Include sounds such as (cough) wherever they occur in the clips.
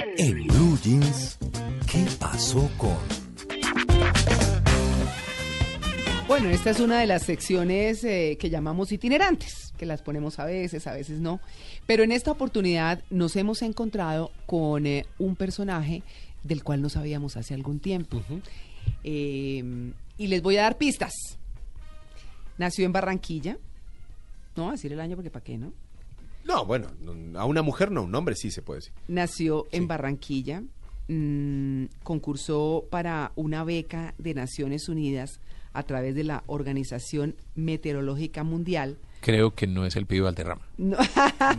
En Blue Jeans, ¿qué pasó con? Bueno, esta es una de las secciones eh, que llamamos itinerantes, que las ponemos a veces, a veces no. Pero en esta oportunidad nos hemos encontrado con eh, un personaje del cual no sabíamos hace algún tiempo. Eh, y les voy a dar pistas. Nació en Barranquilla. No voy a decir el año porque para qué, ¿no? No, bueno, a una mujer no, un hombre sí se puede decir. Nació en Barranquilla, mm, concursó para una beca de Naciones Unidas a través de la Organización Meteorológica Mundial. Creo que no es el pibe Valderrama. No,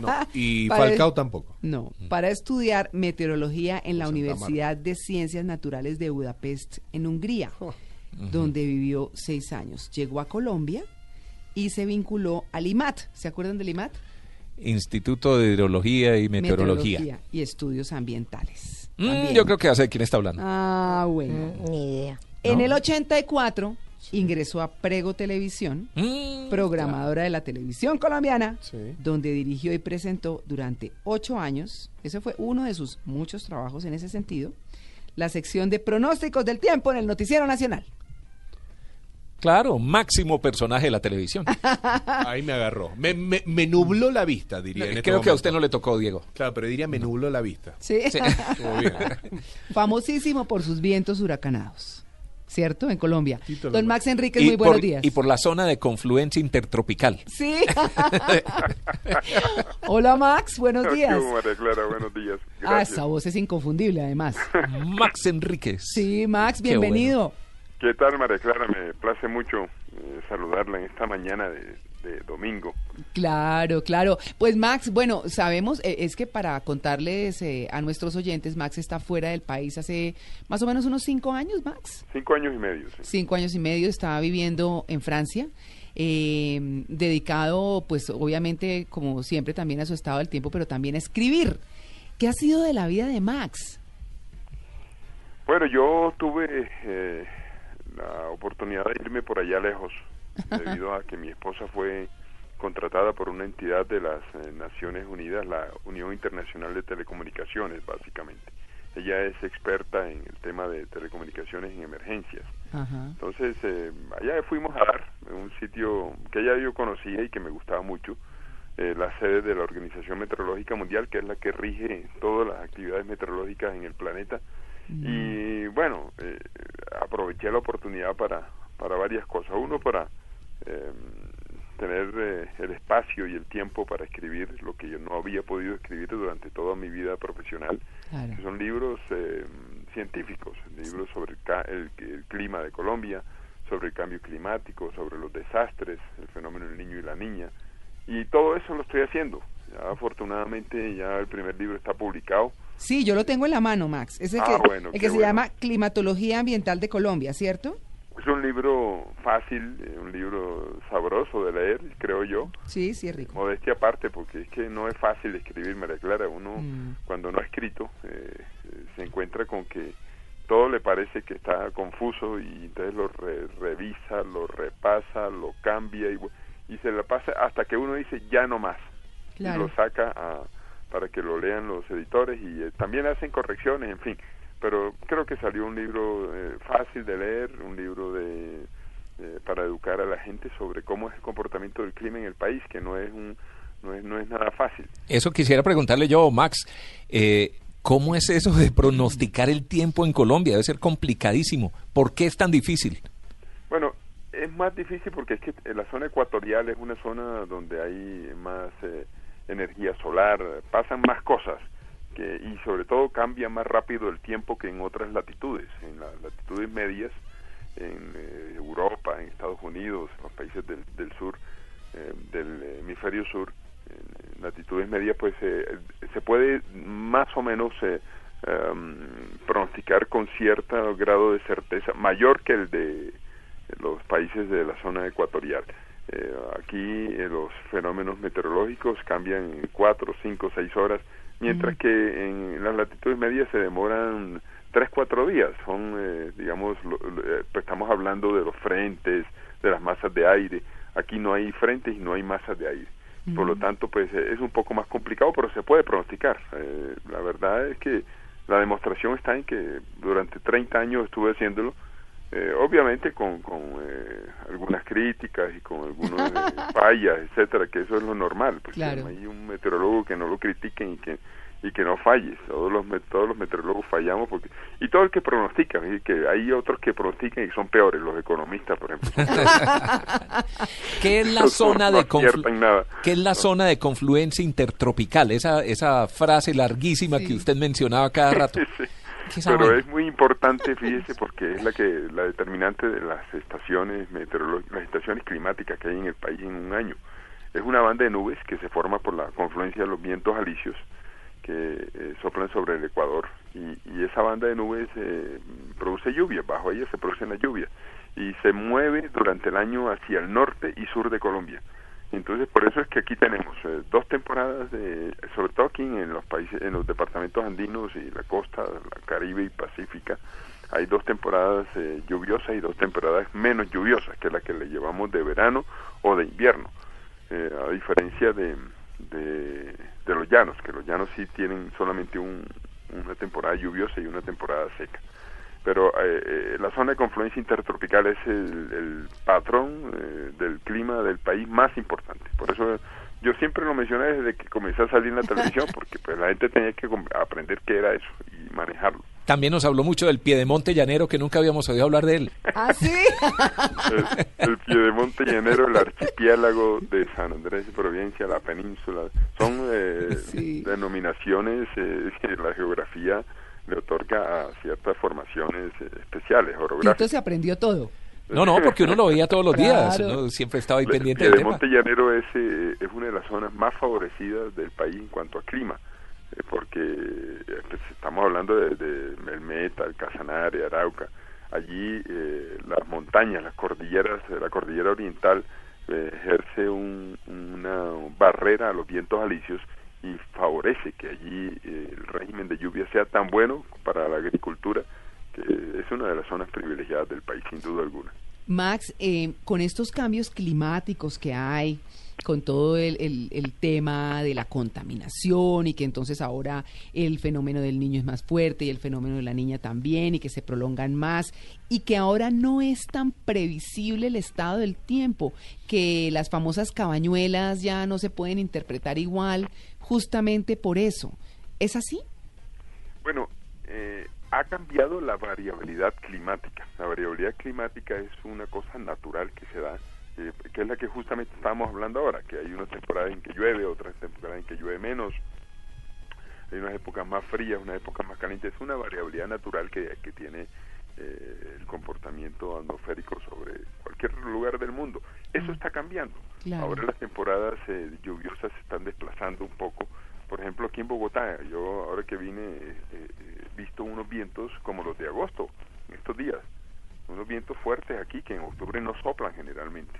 No, y (laughs) Para- Falcao tampoco. no, para estudiar meteorología en la Santa Universidad de Ciencias Naturales de Budapest, en Hungría, donde vivió seis años. Llegó a Colombia y se vinculó al IMAT. ¿Se acuerdan del IMAT? Instituto de Hidrología y Meteorología. y Estudios Ambientales. Mm, yo creo que ya sé de quién está hablando. Ah, bueno. Ni idea. En ¿No? el 84 ingresó a Prego Televisión, Mm, programadora de la televisión colombiana, Sí. donde dirigió y presentó durante ocho años, ese fue uno de sus muchos trabajos en ese sentido, la sección de pronósticos del tiempo en el Noticiero Nacional. Claro, máximo personaje de la televisión. (laughs) Ahí me agarró. Me, me- me nubló la vista, diría. en este Creo que a usted no le tocó, Diego. Claro, pero diría me nubló la vista. Sí. Sí. (laughs) Estuvo bien. (laughs) Famosísimo por sus vientos huracanados, ¿cierto? En Colombia. Tito Don. Max Enríquez, y, muy buenos por, días. y por la zona de confluencia intertropical. Sí. Hola Max, buenos ¿Qué días. hubo, María Clara? Buenos días. Ah, esa voz es inconfundible además. Max Enríquez. Sí, Max, Qué bienvenido. ¿Qué tal, María Clara? Me place mucho eh, saludarla en esta mañana de, de domingo. Claro, claro. Pues Max, bueno, sabemos, eh, es que para contarles eh, a nuestros oyentes, Max está fuera del país hace más o menos unos cinco años, Max. Cinco años y medio, sí. Cinco años y medio, estaba viviendo en Francia, eh, dedicado, pues obviamente, como siempre, también a su estado del tiempo, pero también a escribir. ¿Qué ha sido de la vida de Max? Bueno, yo tuve eh, la oportunidad de irme por allá lejos, (laughs) debido a que mi esposa fue contratada por una entidad de las eh, Naciones Unidas, la Unión Internacional de Telecomunicaciones, básicamente. Ella es experta en el tema de telecomunicaciones en emergencias. Ajá. Entonces, eh, allá fuimos a dar, un sitio que ya yo conocía y que me gustaba mucho, eh, la sede de la Organización Meteorológica Mundial, que es la que rige todas las actividades meteorológicas en el planeta. Y bueno, eh, aproveché la oportunidad para, para varias cosas. Uno, para eh, tener eh, el espacio y el tiempo para escribir lo que yo no había podido escribir durante toda mi vida profesional Claro. que son libros eh, científicos, libros sobre el, el- el clima de Colombia, sobre el cambio climático, sobre los desastres, el fenómeno del niño y la niña. Y todo eso lo estoy haciendo. Ya, afortunadamente ya el primer libro está publicado. Sí, yo lo tengo en la mano, Max. Es el Ah, que, bueno, el que se bueno. llama Climatología Ambiental de Colombia, ¿cierto? Es un libro fácil, eh, un libro sabroso de leer, creo yo. Sí, sí, es rico. Modestia aparte, porque es que no es fácil escribir, María Clara. Uno, Mm. cuando no ha escrito, eh, se encuentra con que todo le parece que está confuso y entonces lo re- revisa, lo repasa, lo cambia y, y se la pasa hasta que uno dice ya no más. Claro. Y lo saca a- para que lo lean los editores y eh, también hacen correcciones, en fin. Pero creo que salió un libro eh, fácil de leer, un libro de eh, para educar a la gente sobre cómo es el comportamiento del clima en el país, que no es un no es, no es nada fácil. Eso quisiera preguntarle yo, Max. Eh, ¿Cómo es eso de pronosticar el tiempo en Colombia? Debe ser complicadísimo. ¿Por qué es tan difícil? Bueno, es más difícil porque es que la zona ecuatorial es una zona donde hay más eh, energía solar, pasan más cosas que, y sobre todo cambia más rápido el tiempo que en otras latitudes, en las latitudes medias, en eh, Europa, en Estados Unidos, en los países del, del sur, eh, del hemisferio sur, en latitudes medias, pues eh, se puede más o menos em, pronosticar con cierto grado de certeza, mayor que el de los países de la zona ecuatorial. Eh, aquí eh, los fenómenos meteorológicos cambian en cuatro, cinco, seis horas, mientras que en las latitudes medias se demoran tres, cuatro días. Son, eh, digamos, pues estamos hablando de los frentes, de las masas de aire. Aquí no hay frentes y no hay masas de aire. Por lo tanto, pues es un poco más complicado, pero se puede pronosticar. la verdad es que la demostración está en que durante 30 años estuve haciéndolo eh, obviamente con, con eh, algunas críticas y con algunas eh, (laughs) fallas, etcétera, que eso es lo normal, porque no hay un meteorólogo que no lo critiquen y que y que no falles. Todos los todos los meteorólogos fallamos porque y todo el que pronostica, y que hay otros que pronostican y son peores, los economistas, por ejemplo. (laughs) ¿Qué es la (laughs) zona de ¿Qué es la zona de confluencia intertropical? Esa esa frase larguísima que usted mencionaba cada rato. Pero es muy importante, (laughs) fíjese, porque es la que la determinante de las estaciones meteorológicas, las estaciones climáticas que hay en el país en un año. Es una banda de nubes que se forma por la confluencia de los vientos alisios que eh, soplan sobre el Ecuador y, esa banda de nubes eh, produce lluvia, bajo ella se producen las lluvias y se mueve durante el año hacia el norte y sur de Colombia. Entonces, por eso es que aquí tenemos eh, dos temporadas, de, sobre todo aquí en los países, en los departamentos andinos y la costa, la Caribe y Pacífica, hay dos temporadas eh, lluviosas y dos temporadas menos lluviosas, que es la que le llevamos de verano o de invierno, eh, a diferencia de, de, los llanos, que los llanos sí tienen solamente un, una temporada lluviosa y una temporada seca pero eh, eh, la zona de confluencia intertropical es el, patrón eh, del clima del país más importante. Por eso yo siempre lo mencioné desde que comencé a salir en la televisión, (laughs) porque pues la gente tenía que aprender qué era eso y manejarlo. También nos habló mucho del Piedemonte Llanero, que nunca habíamos oído hablar de él. ¿Ah, sí? el, el Piedemonte Llanero, el archipiélago de San Andrés de Provincia, la península, son denominaciones de (laughs) la geografía le otorga a ciertas formaciones eh, especiales, orográficas. Y entonces se aprendió todo. No, no, porque uno lo veía todos los días, siempre estaba ahí pendiente del tema. Monte Llanero es, eh, es una de las zonas más favorecidas del país en cuanto a clima, eh, porque pues, estamos hablando de, de Melmeta, el Casanare, Arauca, allí las montañas, las cordilleras, la cordillera oriental ejerce una barrera a los vientos alisios y favorece que allí eh, el régimen de lluvia sea tan bueno para la agricultura que es una de las zonas privilegiadas del país sin duda alguna. Max, eh, con estos cambios climáticos que hay, con todo el, el, tema de la contaminación y que entonces ahora el fenómeno del niño es más fuerte y el fenómeno de la niña también y que se prolongan más y que ahora no es tan previsible el estado del tiempo, que las famosas cabañuelas ya no se pueden interpretar igual justamente por eso. ¿Es así? Bueno, eh, ha cambiado la variabilidad climática. La variabilidad climática es una cosa natural que se da eh, que es la que justamente estamos hablando ahora, que hay unas temporadas en que llueve, otras temporadas en que llueve menos, hay unas épocas más frías, unas épocas más calientes, es una variabilidad natural que, que tiene eh, el comportamiento atmosférico sobre cualquier lugar del mundo. Eso está cambiando. Ahora las temporadas eh, lluviosas se están desplazando un poco. Por ejemplo, aquí en Bogotá, yo ahora que vine he visto unos vientos como los de agosto, en estos días unos vientos fuertes aquí que en octubre no soplan generalmente.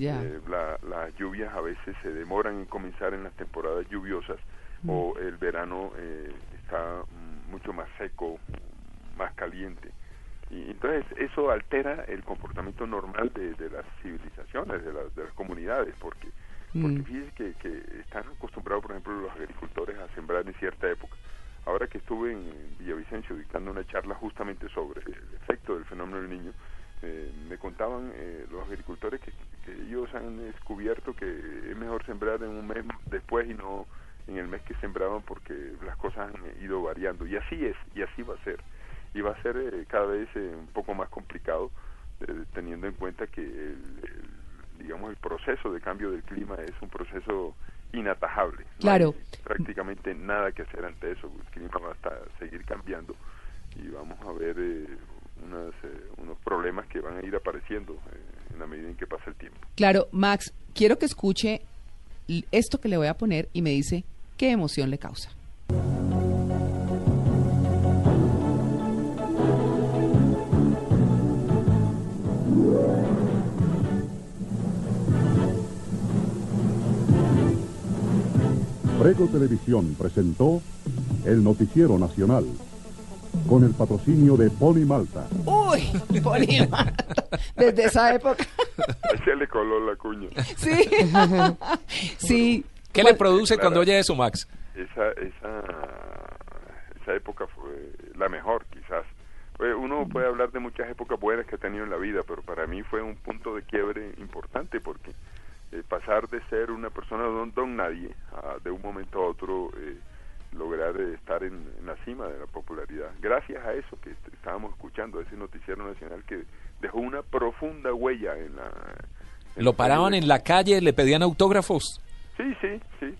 Eh, las lluvias a veces se demoran en comenzar en las temporadas lluviosas mm. o el verano eh, está mucho más seco, más caliente. Y entonces eso altera el comportamiento normal de, las civilizaciones, de, las, de las comunidades, porque, porque mm. fíjense que, que están acostumbrados, por ejemplo, los agricultores a sembrar en cierta época ahora que estuve en Villavicencio dictando una charla justamente sobre el efecto del fenómeno del niño, eh, me contaban eh, los agricultores que, ellos han descubierto que es mejor sembrar en un mes después y no en el mes que sembraban porque las cosas han ido variando. Y así es, y así va a ser. Y va a ser eh, cada vez un poco más complicado teniendo en cuenta que el, digamos el proceso de cambio del clima es un proceso inatajable. Claro. prácticamente nada que hacer ante eso. El clima va a seguir cambiando y vamos a ver eh, eh, unos problemas que van a ir apareciendo eh, en la medida en que pasa el tiempo. Claro, Max, quiero que escuche esto que le voy a poner y me dice qué emoción le causa. Prego Televisión presentó el Noticiero Nacional con el patrocinio de Poli Malta. Uy, (laughs) Polímata. Desde esa época. Ahí se le coló la cuña. Sí. (laughs) sí. ¿Qué le produce cuando oye eso, Max? Esa, esa, esa época fue la mejor, quizás. Pues, Uno puede hablar de muchas épocas buenas que ha tenido en la vida, pero para mí fue un punto de quiebre importante porque eh, pasar de ser una persona don, don nadie a de un momento a otro eh, lograr eh, estar en, en la cima de la popularidad. Gracias a eso que est- estábamos escuchando, ese noticiero nacional que dejó una profunda huella en la... en Lo paraban en la calle, le pedían autógrafos. Sí, sí, sí.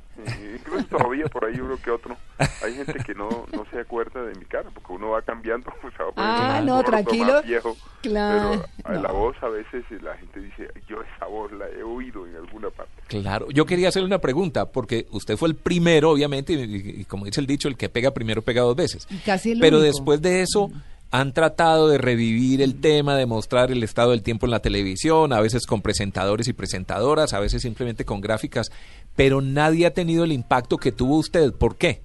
Incluso (laughs) todavía por ahí uno que otro. Hay gente que no, no se acuerda de mi cara, porque uno va cambiando. (laughs) pues, va Ah, no, gordo, tranquilo. viejo. Claro, Pero a la voz a veces la gente dice, yo esa voz la he oído en alguna parte. Claro, yo quería hacerle una pregunta, porque usted fue el primero, obviamente, y, y- y como dice el dicho, el que pega primero pega dos veces. Y casi el Pero único. después de eso, han tratado de revivir el tema, de mostrar el estado del tiempo en la televisión, a veces con presentadores y presentadoras, a veces simplemente con gráficas, pero nadie ha tenido el impacto que tuvo usted. ¿Por qué?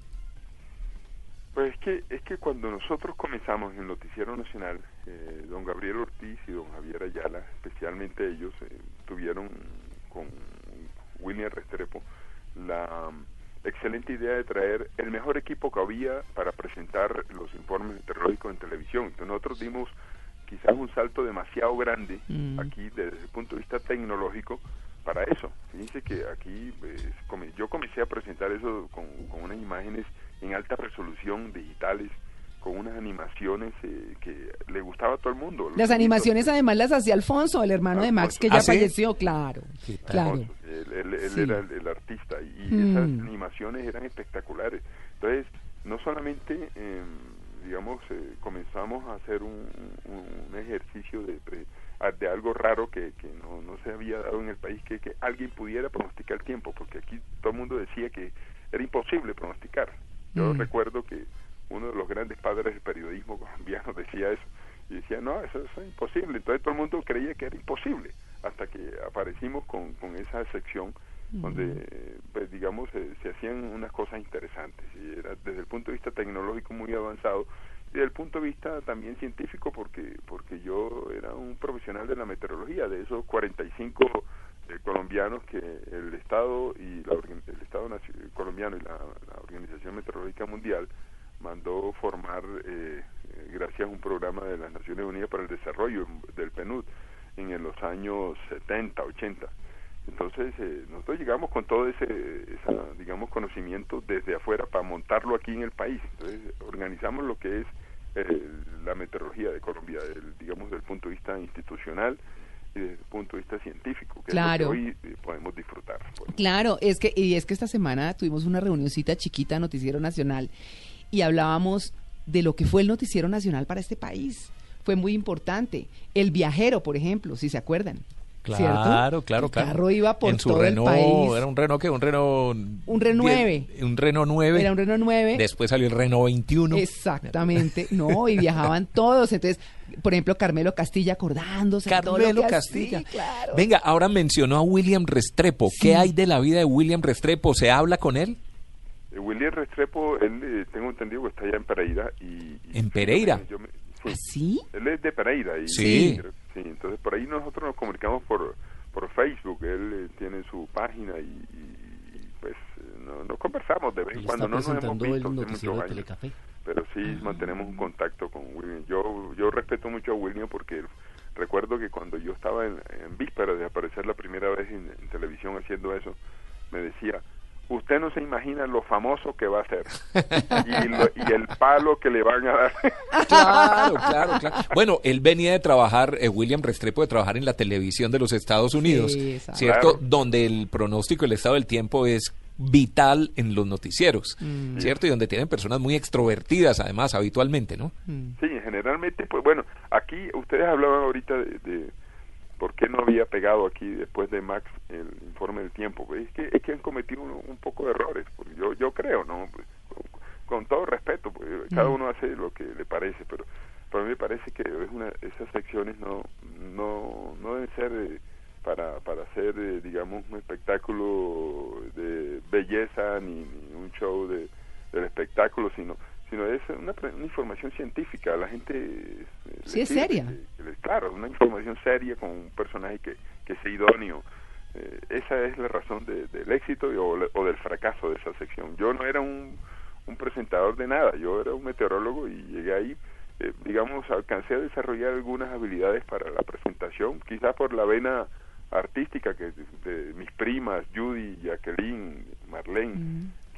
Pues es que, es que cuando nosotros comenzamos en el Noticiero Nacional, eh, don Gabriel Ortiz y don Javier Ayala, especialmente ellos, eh, tuvieron con William Restrepo la excelente idea de traer el mejor equipo que había para presentar los informes meteorológicos en televisión. Entonces nosotros dimos quizás un salto demasiado grande Mm. aquí desde el punto de vista tecnológico para eso. Fíjense que aquí pues, yo comencé a presentar eso con, con unas imágenes en alta resolución digitales, con unas animaciones eh, que le gustaba a todo el mundo. Las animaciones además las hacía Alfonso, el hermano de Max, que ya ¿Ah, sí? falleció, claro. Claro. Alfonso, Él, él- él Sí. era el, el artista y Mm. esas animaciones eran espectaculares. Entonces, no solamente, eh, digamos, eh, comenzamos a hacer un, un- un ejercicio de, de algo raro que, que no, no se había dado en el país, que, que alguien pudiera pronosticar el tiempo, porque aquí todo el mundo decía que era imposible pronosticar. Yo Mm. recuerdo que uno de los grandes padres del periodismo colombiano (laughs) decía eso y decía no eso, eso es imposible entonces todo el mundo creía que era imposible hasta que aparecimos con, con esa sección donde pues digamos eh, se hacían unas cosas interesantes y era desde el punto de vista tecnológico muy avanzado y desde el punto de vista también científico porque porque yo era un profesional de la meteorología de esos 45 eh, colombianos que el Estado y la, el Estado colombiano y la, la Organización Meteorológica Mundial mandó formar eh, gracias a un programa de las Naciones Unidas para el Desarrollo del PNUD en, los años 70, 80. Entonces eh, nosotros llegamos con todo ese, esa, digamos, conocimiento desde afuera para montarlo aquí en el país. Entonces organizamos lo que es eh, la meteorología de Colombia, del- digamos, desde el punto de vista institucional y desde el punto de vista científico, que Claro. es lo que hoy eh, podemos disfrutar. pues. Claro, es que, y es que esta semana tuvimos una reunioncita chiquita, Noticiero Nacional, y hablábamos de lo que fue el Noticiero Nacional para este país. Fue muy importante. El viajero, por ejemplo, si se acuerdan. ¿cierto? Claro, claro, El claro. carro iba por en su todo Renault, el país. era un Renault que un Renault Un Renault 9. un Renault 9. Era un Renault 9. Después salió el Renault 21. Exactamente, no, y viajaban (laughs) todos. Entonces, por ejemplo, Carmelo Castilla acordándose. de todo lo Carmelo Castilla. claro. Venga, ahora mencionó a William Restrepo. Sí. ¿Qué hay de la vida de William Restrepo? ¿Se habla con él? William Restrepo, él eh, tengo entendido que está allá en Pereira. Y, y- ¿En Pereira? yo me-. ¿Ah, sí? Él es de Pereira. Y, Sí. sí, entonces por ahí nosotros nos comunicamos por, por Facebook. Él eh, tiene su página y, y, pues eh, no, nos conversamos de vez en cuando. No nos hemos visto el hace muchos años. Telecafé. Pero sí mantenemos un contacto con William. Yo, yo respeto mucho a William porque recuerdo que cuando yo estaba en, en víspera de aparecer la primera vez en, en televisión haciendo eso, me decía, usted no se imagina lo famoso que va a ser (laughs) y, lo- y el palo que le van a dar. Claro, claro, claro. Bueno, él venía de trabajar, eh, William Restrepo, de trabajar en la televisión de los Estados Unidos, Sí. ¿cierto? Claro. Donde el pronóstico del estado del tiempo es vital en los noticieros, Mm. ¿cierto? Y donde tienen personas muy extrovertidas, además, habitualmente, ¿no? Mm. Sí, generalmente, pues bueno, aquí ustedes hablaban ahorita de, de por qué no había pegado aquí después de Max el informe del tiempo. Pues es que es que han cometido un, un poco de errores, porque yo yo creo, ¿no? Pues, con, todo respeto, pues, cada Mm. uno hace lo que le parece, pero para mí me parece que es una, esas secciones no no no deben ser eh, para, para hacer, eh, digamos, un espectáculo de belleza ni, ni un show de, del espectáculo, sino sino es una, una información científica. La gente... eh, Sí, es seria. que- que le- claro, una información seria con un personaje que, que sea idóneo. Eh, esa es la razón de- del éxito y- o, o del fracaso de esa sección. Yo no era un, un presentador de nada, yo era un meteorólogo y llegué ahí, eh, digamos, alcancé a desarrollar algunas habilidades para la presentación, quizás por la vena artística que de, de mis primas, Judy, Jacqueline, Marlene,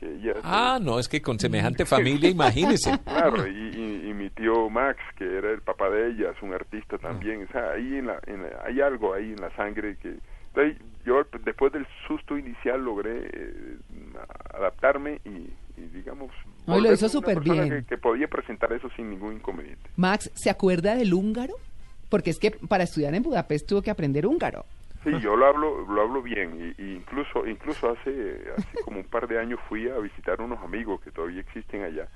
que. Ah, no, es que con semejante (laughs) familia, imagínese. Claro, y, y- y mi tío Max, que era el papá de ellas, un artista también. O sea, ahí en la, en la- hay algo ahí en la sangre que... Entonces, yo después del susto inicial logré eh, adaptarme y, y, digamos... No, lo hizo súper bien. Que, que podía presentar eso sin ningún inconveniente. Max, ¿se acuerda del húngaro? Porque es que para estudiar en Budapest tuvo que aprender húngaro. Sí, yo lo hablo, lo hablo bien y, y incluso, incluso hace, hace como un par de años fui a visitar unos amigos que todavía existen allá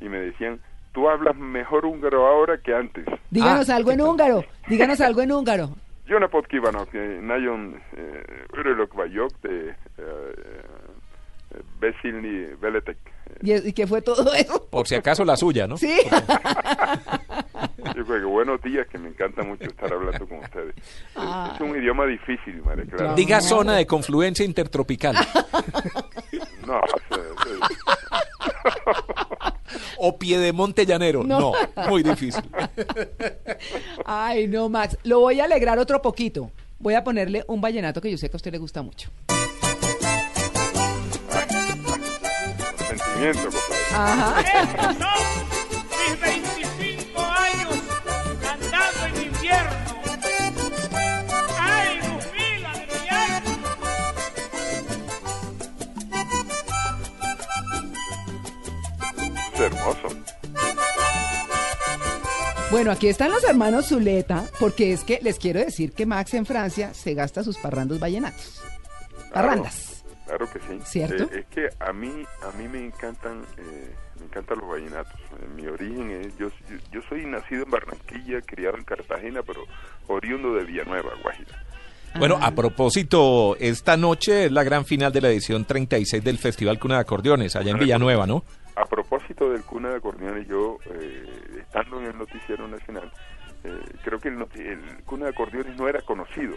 y me decían, tú hablas mejor húngaro ahora que antes. Díganos Ah, algo en húngaro. Díganos algo en húngaro. Jó napot kívánok! Nagyon eh, örülök vagyok de eh, eh, beszélni veletek. ¿Y, y qué fue todo eso? Por si acaso la suya, ¿no? Sí. (laughs) Buenos días, que me encanta mucho estar hablando con ustedes. Es- (laughs) Ah. Es, un idioma difícil, María Clara. Claro. Diga zona de confluencia intertropical. (laughs) No, es- es- (laughs) O piedemonte llanero. No. No, muy difícil. Ay, no, Max. Lo voy a alegrar otro poquito. Voy a ponerle un vallenato que yo sé que a usted le gusta mucho. sentimiento, compadre. Ajá. Hermoso. Bueno, aquí están los hermanos Zuleta, porque es que les quiero decir que Max en Francia se gasta sus parrandos vallenatos. Parrandas. Claro que sí. ¿Cierto? Eh, es que a mí, a mí me encantan, eh, me encantan los vallenatos. Eh, mi origen es, yo, yo, yo soy nacido en Barranquilla, criado en Cartagena, pero oriundo de Villanueva, Guajira. Bueno, a propósito, esta noche es la gran final de la edición 36 del Festival Cuna de Acordeones, allá en Villanueva, ¿no? Propósito del cuna de acordeones, yo, eh, estando en el noticiero nacional, eh, creo que el, el cuna de acordeones no era conocido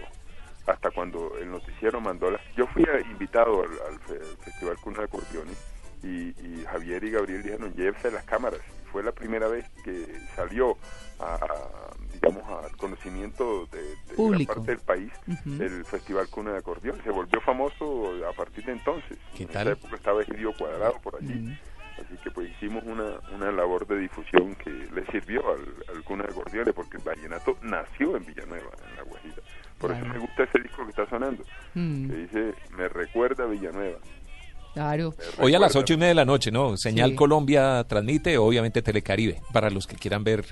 hasta cuando el noticiero mandó las... Yo fui invitado al, al fe- Festival Cuna de Acordeones y, y Javier y Gabriel dijeron, llévese las cámaras. Y fue la primera vez que salió a, a, digamos, al conocimiento de, de Público. parte del país el Festival Cuna de Acordeones. Se volvió famoso a partir de entonces. ¿Qué en tal? esa época estaba Egidio Cuadrado por allí. Mm. Así que pues hicimos una, una labor de difusión que le sirvió al, al Cuna de Acordeones porque el vallenato nació en Villanueva, en La Guajira. Por eso me gusta ese disco que está sonando, Mm, que dice, me recuerda a Villanueva. claro. Hoy a las ocho y media de la noche, ¿no? Señal Sí. Colombia transmite, obviamente Telecaribe, para los que quieran ver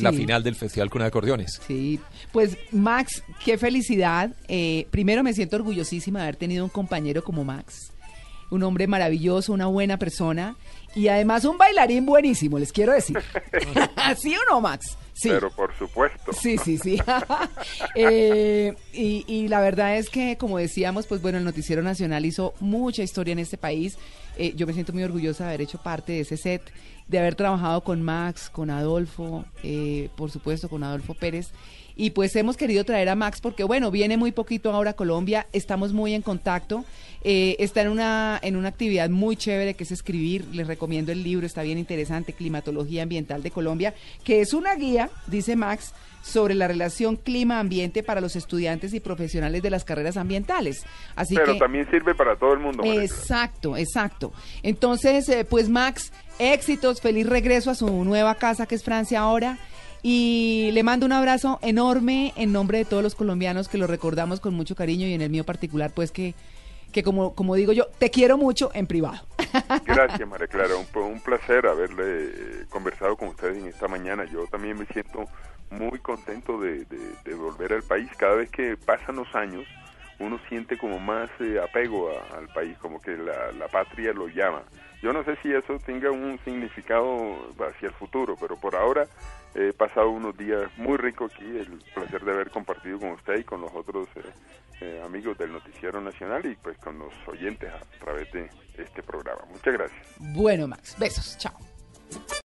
la Sí. final del Festival Cuna de Acordeones. Sí, pues Max, qué felicidad. Eh, primero me siento orgullosísima de haber tenido un compañero como Max. Un hombre maravilloso, una buena persona y además un bailarín buenísimo, les quiero decir. (laughs) (laughs) ¿Sí o no, Max? Sí. Pero por supuesto. Sí, sí, sí. (laughs) Eh, y, y la verdad es que, como decíamos, pues bueno, el Noticiero Nacional hizo mucha historia en este país. Eh, yo me siento muy orgullosa de haber hecho parte de ese set, de haber trabajado con Max, con Adolfo, eh, por supuesto, con Adolfo Pérez. Y pues hemos querido traer a Max porque, bueno, viene muy poquito ahora a Colombia, estamos muy en contacto. Está en una, en una actividad muy chévere que es escribir. Les recomiendo el libro, está bien interesante, Climatología Ambiental de Colombia, que es una guía, dice Max, sobre la relación clima-ambiente para los estudiantes y profesionales de las carreras ambientales. Así Pero que, también sirve para todo el mundo. Exacto, exacto. Entonces, eh, pues Max, éxitos, feliz regreso a su nueva casa que es Francia ahora. Y le mando un abrazo enorme en nombre de todos los colombianos que lo recordamos con mucho cariño y en el mío particular, pues que, que como, como digo yo, te quiero mucho en privado. (laughs) Gracias, María Clara. Un, placer haberle eh, conversado con ustedes en esta mañana. Yo también me siento muy contento de, volver al país. Cada vez que pasan los años, uno siente como más eh, apego al país, como que la patria lo llama. Yo no sé si eso tenga un significado hacia el futuro, pero por ahora he pasado unos días muy ricos aquí, el placer de haber compartido con usted y con los otros eh, eh, amigos del Noticiero Nacional y pues con los oyentes a través de este programa. Muchas gracias. Bueno, Max, besos, chao.